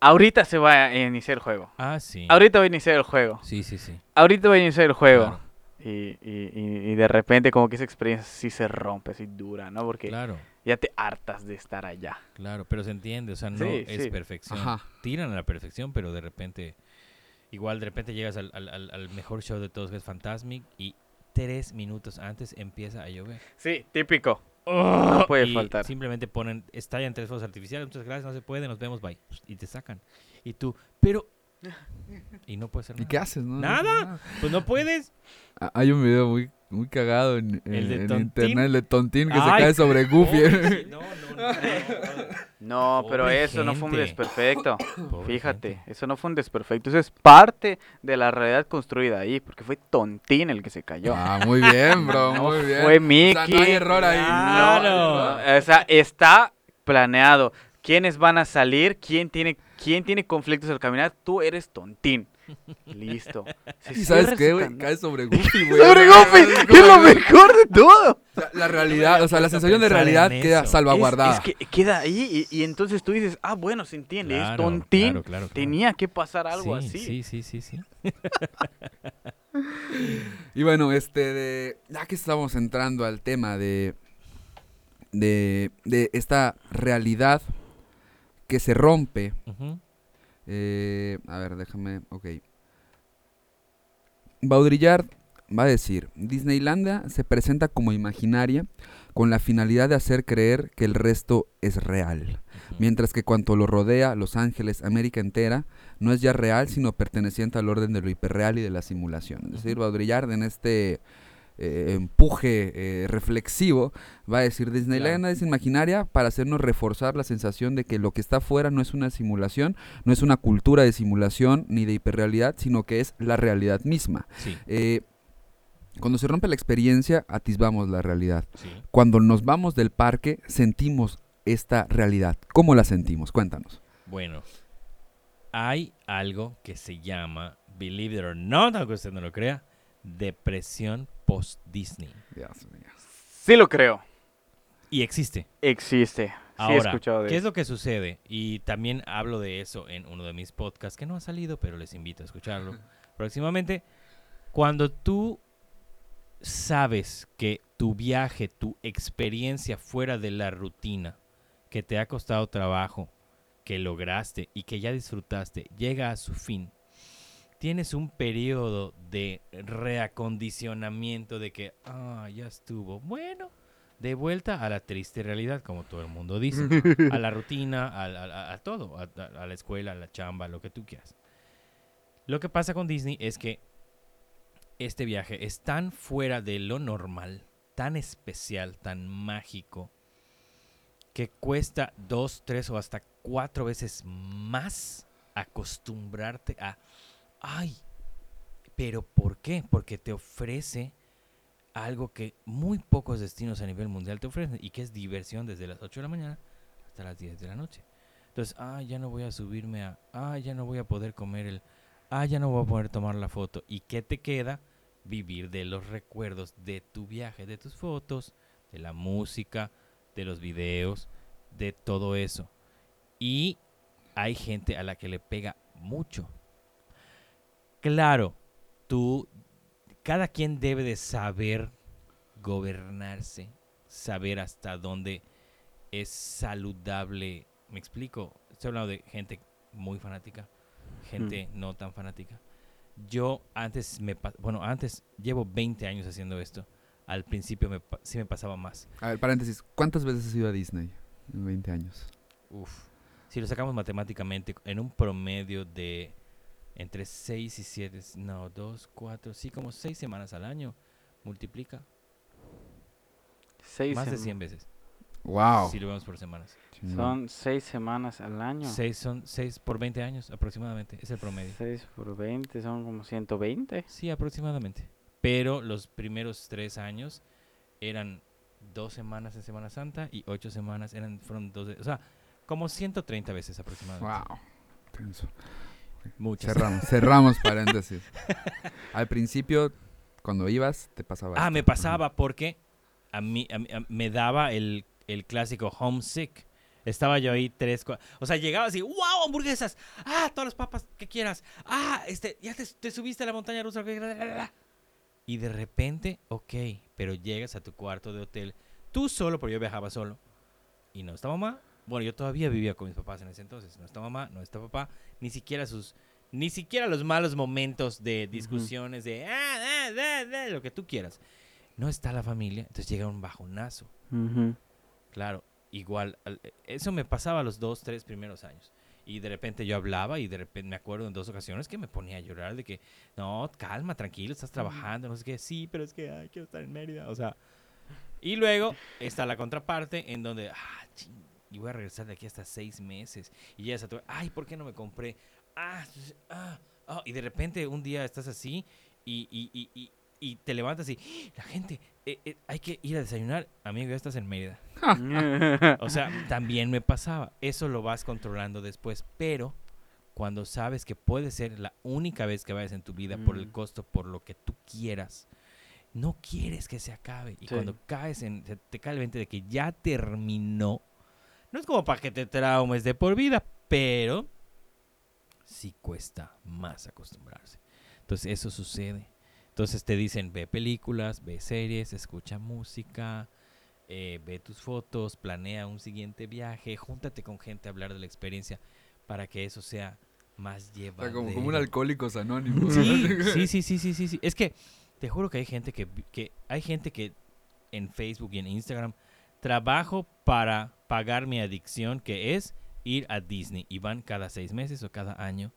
ahorita se va a iniciar el juego. Ah, sí. Ahorita va a iniciar el juego. Sí, sí, sí. Ahorita va a iniciar el juego. Claro, Y, y, y, y de repente como que esa experiencia sí se rompe, así dura, ¿no? Porque claro, ya te hartas de estar allá. claro, pero se entiende, o sea, no Sí, es sí. perfección. Ajá. Tiran a la perfección, pero de repente, igual de repente llegas al, al- al- al mejor show de todos, que es Fantasmic, y tres minutos antes empieza a llover. Sí, típico. No puede y faltar. Simplemente ponen, estallan tres fuegos artificiales, muchas gracias, no se puede, nos vemos, bye. Y te sacan. Y tú, pero... Y no puede ser ¿Y nada. qué haces? No, no Nada. Pues no puedes. Ah, Hay un video muy, muy cagado en, ¿El en internet, el de Tontín, que se cae sobre Goofy. No, no, no, no. No, pero eso no fue un desperfecto. Pobre Fíjate, gente. eso no fue un desperfecto. Eso es parte de la realidad construida ahí, porque fue Tontín el que se cayó. Ah, muy bien, bro, No muy bien. fue O Mickey. sea, no hay error ahí. Claro. O sea, está planeado. ¿Quiénes van a salir? ¿Quién tiene, quién tiene conflictos al caminar? Tú eres Tontín. Listo. Se ¿Y sabes qué, güey? Cae sobre Goofy, güey. ¡Sobre Goofy! es ¡Que es lo mejor de todo! o sea, La realidad, o sea, la sensación de realidad queda salvaguardada. Es, es que queda ahí y, y entonces tú dices, ah, bueno, se entiende, es Tontín. claro, claro, claro. Tenía que pasar algo sí, así. Sí, sí, sí, sí. Y bueno, este, de, ya que estamos entrando al tema de, de, de esta realidad que se rompe, eh, a ver, déjame, ok. Baudrillard va a decir, Disneylandia se presenta como imaginaria con la finalidad de hacer creer que el resto es real. mientras que cuanto lo rodea, Los Ángeles, América entera, no es ya real, sino perteneciente al orden de lo hiperreal y de la simulación. Es decir. Baudrillard en este eh, empuje eh, reflexivo va a decir Disneyland Claro. es imaginaria para hacernos reforzar la sensación de que lo que está afuera no es una simulación, no es una cultura de simulación ni de hiperrealidad, sino que es la realidad misma. Sí, Eh, cuando se rompe la experiencia, atisbamos la realidad. sí. Cuando nos vamos del parque, sentimos esta realidad. ¿Cómo la sentimos? Cuéntanos. Bueno, hay algo que se llama, believe it or not, aunque usted no lo crea, depresión post-Disney. Sí lo creo. Y existe. Existe. Sí he Ahora, escuchado de ¿qué es lo que sucede? Y también hablo de eso en uno de mis podcasts que no ha salido, pero les invito a escucharlo próximamente. Cuando tú sabes que tu viaje, tu experiencia fuera de la rutina, que te ha costado trabajo, que lograste y que ya disfrutaste, llega a su fin, tienes un periodo de reacondicionamiento de que, ah, ya estuvo. Bueno, de vuelta a la triste realidad, como todo el mundo dice, a la rutina, a, a- a- todo, a- a la escuela, a la chamba, lo que tú quieras. Lo que pasa con Disney es que este viaje es tan fuera de lo normal, tan especial, tan mágico, que cuesta dos, tres o hasta cuatro veces más acostumbrarte a, ay, pero ¿por qué? Porque te ofrece algo que muy pocos destinos a nivel mundial te ofrecen y que es diversión desde las 8 de la mañana hasta las 10 de la noche. Entonces, ah, ya no voy a subirme a, ah, ya no voy a poder comer el, ah, ya no voy a poder tomar la foto. ¿Y qué te queda? Vivir de los recuerdos de tu viaje, de tus fotos, de la música, de los videos, de todo eso. Y hay gente a la que le pega mucho. Claro, tú, cada quien debe de saber gobernarse, saber hasta dónde es saludable. Me explico, estoy hablando de gente muy fanática, gente no tan fanática. Yo antes me, bueno, antes llevo 20 años haciendo esto. Al principio me, sí me pasaba más. A ver, paréntesis. ¿Cuántas veces has ido a Disney en 20 años? Uf. Si lo sacamos matemáticamente, en un promedio de entre 6 y 7, no, 2, 4, sí, como 6 semanas al año, multiplica Seis más de sema- 100 veces. ¡Wow! Si lo vemos por semanas. Son seis semanas al año. 6 son 6 por 20 años aproximadamente, es el promedio. 6 por 20 son como 120. Sí, aproximadamente. Pero los primeros 3 años eran 2 semanas en Semana Santa y 8 semanas eran fueron dos, de- o sea, como 130 veces aproximadamente. ¡Wow! Tenso. Muchas. Cerramos, cerramos paréntesis. Al principio, cuando ibas, te pasaba Ah, esto. me pasaba porque a mí, a mí- a- me daba el, el clásico homesick. Estaba yo ahí tres, cua- o sea, llegaba así, wow, hamburguesas, ah, todas las papas que quieras, ah, este, ya te, te subiste a la montaña rusa, bla, bla, bla, bla". y de repente, ok, pero llegas a tu cuarto de hotel, tú solo, porque yo viajaba solo, y no está mamá, bueno, yo todavía vivía con mis papás en ese entonces, no está mamá, no está papá, ni siquiera sus, ni siquiera los malos momentos de discusiones de, ah, ah, ah, lo que tú quieras, no está la familia, entonces llega un bajonazo. Ujú. Claro, igual, al- eso me pasaba los dos, tres primeros años. Y de repente yo hablaba y de repente me acuerdo en dos ocasiones que me ponía a llorar de que, no, calma, tranquilo, estás trabajando, no sé qué, sí, pero es que ay, quiero estar en Mérida, o sea. Y luego está la contraparte en donde, ah, ching, y voy a regresar de aquí hasta seis meses. Y ya a tu, ay, ¿por qué no me compré? Ah, ah, ah, y de repente un día estás así y, y, y, y, te levantas y, la gente, eh, eh, hay que ir a desayunar, amigo, ya estás en Mérida. O sea, también me pasaba. Eso lo vas controlando después. Pero cuando sabes que puede ser la única vez que vayas en tu vida por el Mm. costo, por lo que tú quieras, no quieres que se acabe. Y Sí. cuando caes en, te cae el 20 de que ya terminó, no es como para que te traumes de por vida, pero sí cuesta más acostumbrarse. Entonces eso sucede. Entonces te dicen, ve películas, ve series, escucha música, eh, ve tus fotos, planea un siguiente viaje, júntate con gente a hablar de la experiencia para que eso sea más O llevadero. sea, como, como un alcohólicos anónimos. Sí, sí, sí, sí, sí, sí, sí. Es que te juro que hay gente que, que hay gente que en Facebook y en Instagram trabajo para pagar mi adicción, que es ir a Disney. Y van cada seis meses o cada año.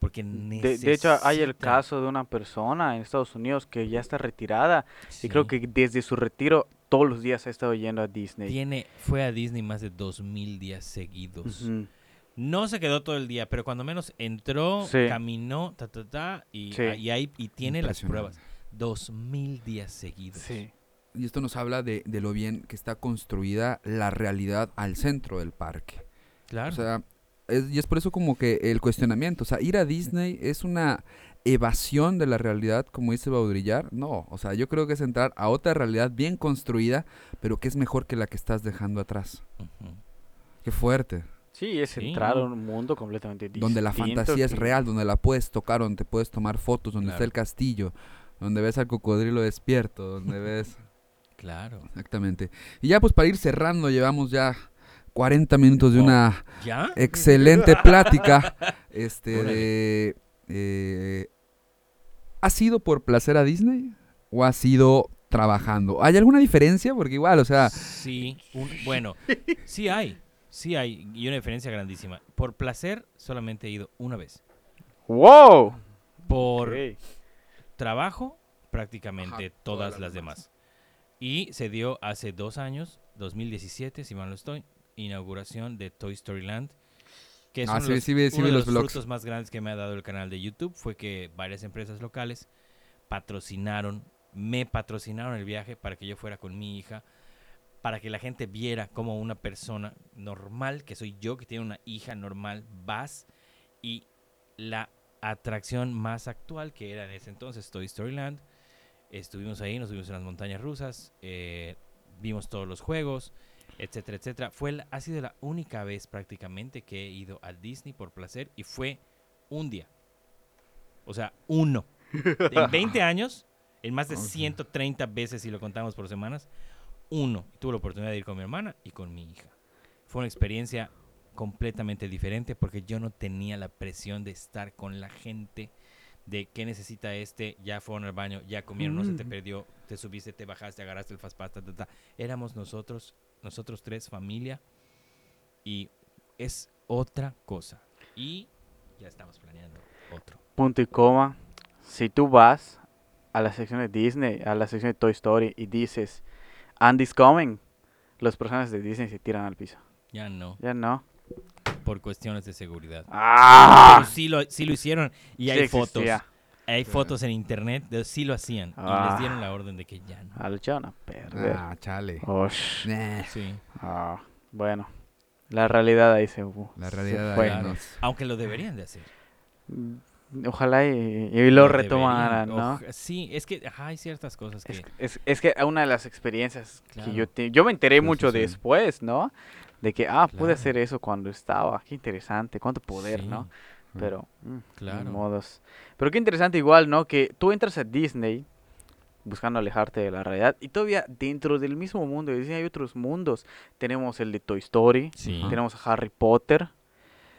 Porque De, de hecho, hay el caso de una persona en Estados Unidos que ya está retirada y creo que desde su retiro todos los días ha estado yendo a Disney. Tiene, fue a Disney más de dos mil días seguidos. No se quedó todo el día, pero cuando menos entró, Sí. caminó, ta, ta, ta, y, Sí. y, ahí, y tiene las pruebas. Dos mil días seguidos. Sí. Y esto nos habla de, de lo bien que está construida la realidad al centro del parque. Claro. O sea, es- y es por eso como que el cuestionamiento, o sea, ir a Disney es una evasión de la realidad, como dice Baudrillard. No, o sea, yo creo que es entrar a otra realidad bien construida, pero que es mejor que la que estás dejando atrás. Qué fuerte. Sí, es Sí, entrar a un mundo completamente distinto. donde la fantasía es real, donde la puedes tocar, donde te puedes tomar fotos, donde está el castillo, donde ves al cocodrilo despierto, donde ves... Claro. Exactamente. Y ya pues para ir cerrando, llevamos ya 40 minutos de una ¿Ya? excelente plática. Este de... eh, ¿Ha sido por placer a Disney o ha sido trabajando? ¿Hay alguna diferencia? Porque igual, o sea... Sí, un- bueno, sí hay, sí hay, y una diferencia grandísima. Por placer solamente he ido una vez. ¡Wow! Por trabajo, prácticamente Ajá, todas todas las las demás. Y se dio hace dos años, 2017, si mal no estoy, inauguración de Toy Story Land. Que es Ah, uno, sí, los, sí uno de los los frutos más grandes que me ha dado el canal de YouTube. Fue que varias empresas locales patrocinaron, me patrocinaron el viaje para que yo fuera con mi hija, para que la gente viera como una persona normal, que soy yo, que tiene una hija normal, vas y la atracción más actual que era en ese entonces Toy Story Land. Estuvimos ahí, nos subimos en las montañas rusas, eh, vimos todos los juegos, etcétera, etcétera. Fue ha sido la única vez prácticamente que he ido a Disney por placer y fue un día. O sea, uno. En 20 años, en más de Ok. 130 veces si lo contamos por semanas, uno. Tuve la oportunidad de ir con mi hermana y con mi hija. Fue una experiencia completamente diferente porque yo no tenía la presión de estar con la gente, de qué necesita este, ya fueron al baño, ya comieron, no se te Mm. perdió, te subiste, te bajaste, agarraste el fast pass, ta, ta, ta. Éramos nosotros, nosotros tres, familia, y es otra cosa. Y ya estamos planeando otro. Punto y coma. Si tú vas a la sección de Disney, a la sección de Toy Story y dices, Andy's coming, los personajes de Disney se tiran al piso. Ya no, Ya no. Por cuestiones de seguridad. ¡Ah! Pero sí lo, sí lo hicieron y Sí hay fotos. Hay Sí. fotos en internet de sí lo hacían y Ah. les dieron la orden de que ya no. Al echaron a perder. Ah, chale. Osh. Nah, Sí. Ah, bueno. La realidad ahí se, la se realidad fue. ahí Aunque lo deberían de hacer. Mm, Ojalá y, y lo Lo retomaran. ¿no? Sí, es que ajá, hay ciertas cosas que... Es, es, es que una de las experiencias Claro. que yo te- yo me enteré mucho sí. después, ¿no? De que, ah, pude hacer eso cuando estaba. Qué interesante, cuánto poder, Sí, ¿no? Pero, mm, Claro. modos. Pero qué interesante igual, ¿no? Que tú entras a Disney buscando alejarte de la realidad y todavía dentro del mismo mundo de Disney hay otros mundos. Tenemos el de Toy Story, Sí. tenemos a Harry Potter.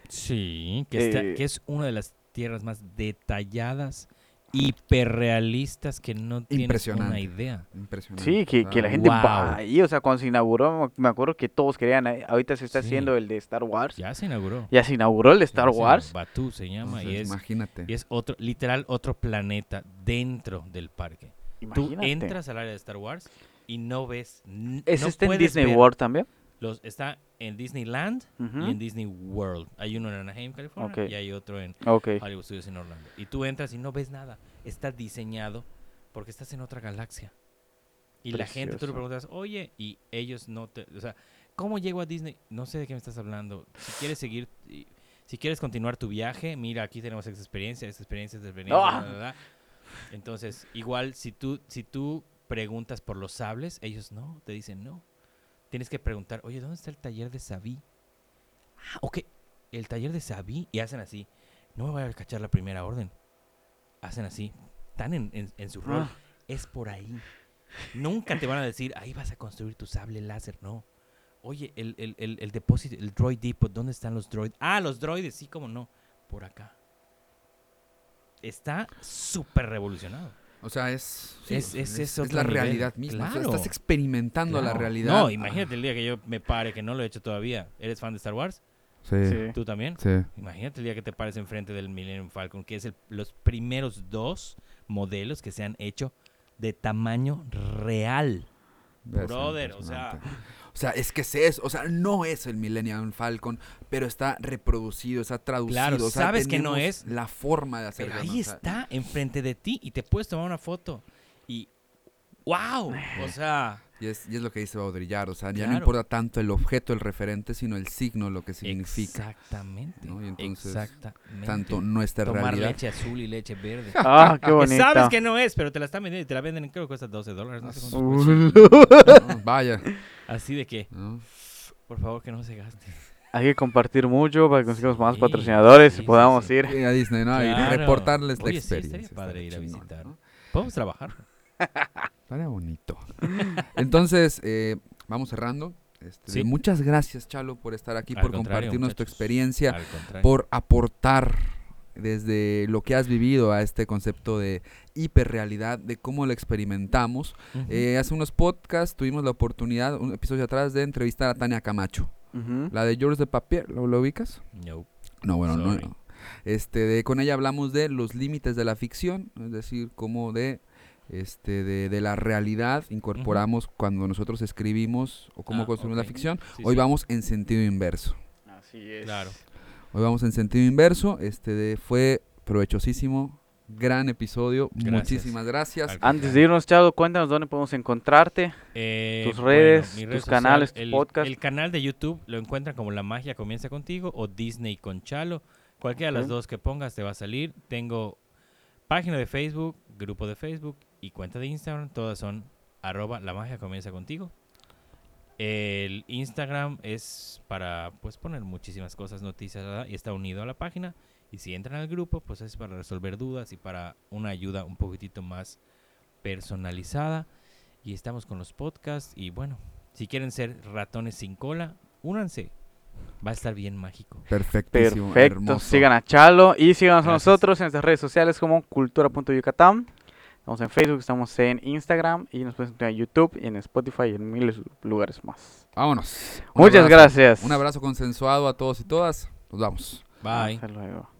Sí, que, está- Eh, que es una de las tierras más detalladas, hiperrealistas que no tienes una idea. Impresionante. Sí, que, la gente wow. va ahí, o sea, cuando se inauguró, me acuerdo que todos querían, eh, ahorita se está Sí. haciendo el de Star Wars. Ya se inauguró. Ya se inauguró el de Star Ya se- Wars. Batú se llama y es, Imagínate. y es otro, literal otro planeta dentro del parque. Tú Imagínate. entras al área de Star Wars y no ves... ¿Es no este en puedes Disney ver World también? Los, está en Disneyland y en Disney World. Hay uno en Anaheim, California, y hay otro en. Hollywood Studios en Orlando. Y tú entras y no ves nada. Está diseñado porque estás en otra galaxia. Y la gente, tú le preguntas, oye, y ellos no te... O sea, ¿cómo llego a Disney? No sé de qué me estás hablando. Si quieres seguir... Si quieres continuar tu viaje, mira, aquí tenemos esta experiencia, esta experiencia, esta experiencia. Bla, bla, bla. Entonces, igual, si tú, si tú preguntas por los sables, ellos no, te dicen no. Tienes que preguntar, oye, ¿dónde está el taller de Sabí? Ah, ok, el taller de Sabí. Y hacen así. No me voy a cachar la primera orden. Hacen así. Están en, en- en su rol. Ah. Es por ahí. Nunca te van a decir, ahí vas a construir tu sable láser. No. Oye, el, el, el, el depósito, el droid depot, ¿dónde están los droids? Ah, los droides, sí, como no. Por acá. Está súper revolucionado. O sea, es, sí, Es- es- es la nivel, realidad misma. o sea, claro. estás experimentando la realidad. No, imagínate el día que yo me pare, que no lo he hecho todavía. ¿Eres fan de Star Wars? Sí. ¿Tú también? sí. Imagínate el día que te pares enfrente del Millennium Falcon, que es el- los primeros dos modelos que se han hecho de tamaño real. Brother, o sea-. O sea, es que es eso. O sea, no es el Millennium Falcon, pero está reproducido, está traducido. Claro, o sea, sabes que no es, La forma de hacerlo. Pero ahí. O sea, está, enfrente de ti, y te puedes tomar una foto. Y, wow, o sea, Y es, y es lo que dice Baudrillard. O sea, ya no importa tanto el objeto, el referente, sino el signo, lo que significa. exactamente, ¿no? Y entonces, exactamente. Tanto nuestra Tomar realidad. leche azul y leche verde. Ah, qué Que bonito. sabes que no es, pero te la están vendiendo y te la venden, creo que cuesta 12 dólares. No sé cuánto Uh. Vaya. Así de que, ¿no? por favor, que no se gaste. Hay que compartir mucho para que consigamos más patrocinadores sí, y sí, podamos sí. ir. Ir a Disney, ¿no? Y reportarles la Oye, experiencia. padre ir a chingón, visitar. ¿no? Podemos trabajar. Estaría bonito. Entonces, eh, vamos cerrando. Este, Sí. Muchas gracias, Chalo, por estar aquí, Al por compartirnos tu experiencia, por aportar desde lo que has vivido a este concepto de hiperrealidad, de cómo lo experimentamos. Eh, hace unos podcasts tuvimos la oportunidad, un episodio atrás, de entrevistar a Tania Camacho. La de George de Papier, ¿lo, lo ubicas? No. No, bueno, no. Sorry. Este, de, con ella hablamos de los límites de la ficción, es decir, cómo de, este, de, de la realidad incorporamos cuando nosotros escribimos o cómo Ah, construimos la ficción. Sí, Hoy sí. vamos en sentido inverso. Así es. Claro. Hoy vamos en sentido inverso. Este de- fue provechosísimo, gran episodio. Gracias. Muchísimas gracias. Antes de irnos, Chado, cuéntanos dónde podemos encontrarte. Eh, Tus redes, tus social, canales, tu el, podcast. El canal de YouTube lo encuentran como La Magia Comienza Contigo o Disney con Chalo. Cualquiera de las dos que pongas te va a salir. Tengo página de Facebook, grupo de Facebook y cuenta de Instagram. Todas son arroba La Magia Comienza Contigo. El Instagram es para pues poner muchísimas cosas, noticias ¿verdad? y está unido a la página. Y si entran al grupo, pues es para resolver dudas y para una ayuda un poquitito más personalizada. Y estamos con los podcasts. Y bueno, si quieren ser ratones sin cola, únanse. Va a estar bien mágico. Perfectísimo. Perfecto. hermoso. Sigan a Chalo y síganos a nosotros en nuestras redes sociales como cultura.yucatán. Estamos en Facebook, estamos en Instagram y nos pueden encontrar en YouTube y en Spotify y en miles de lugares más. Vámonos. Un Muchas abrazo. gracias. Un abrazo consensuado a todos y todas. Nos vamos. Bye. Hasta luego.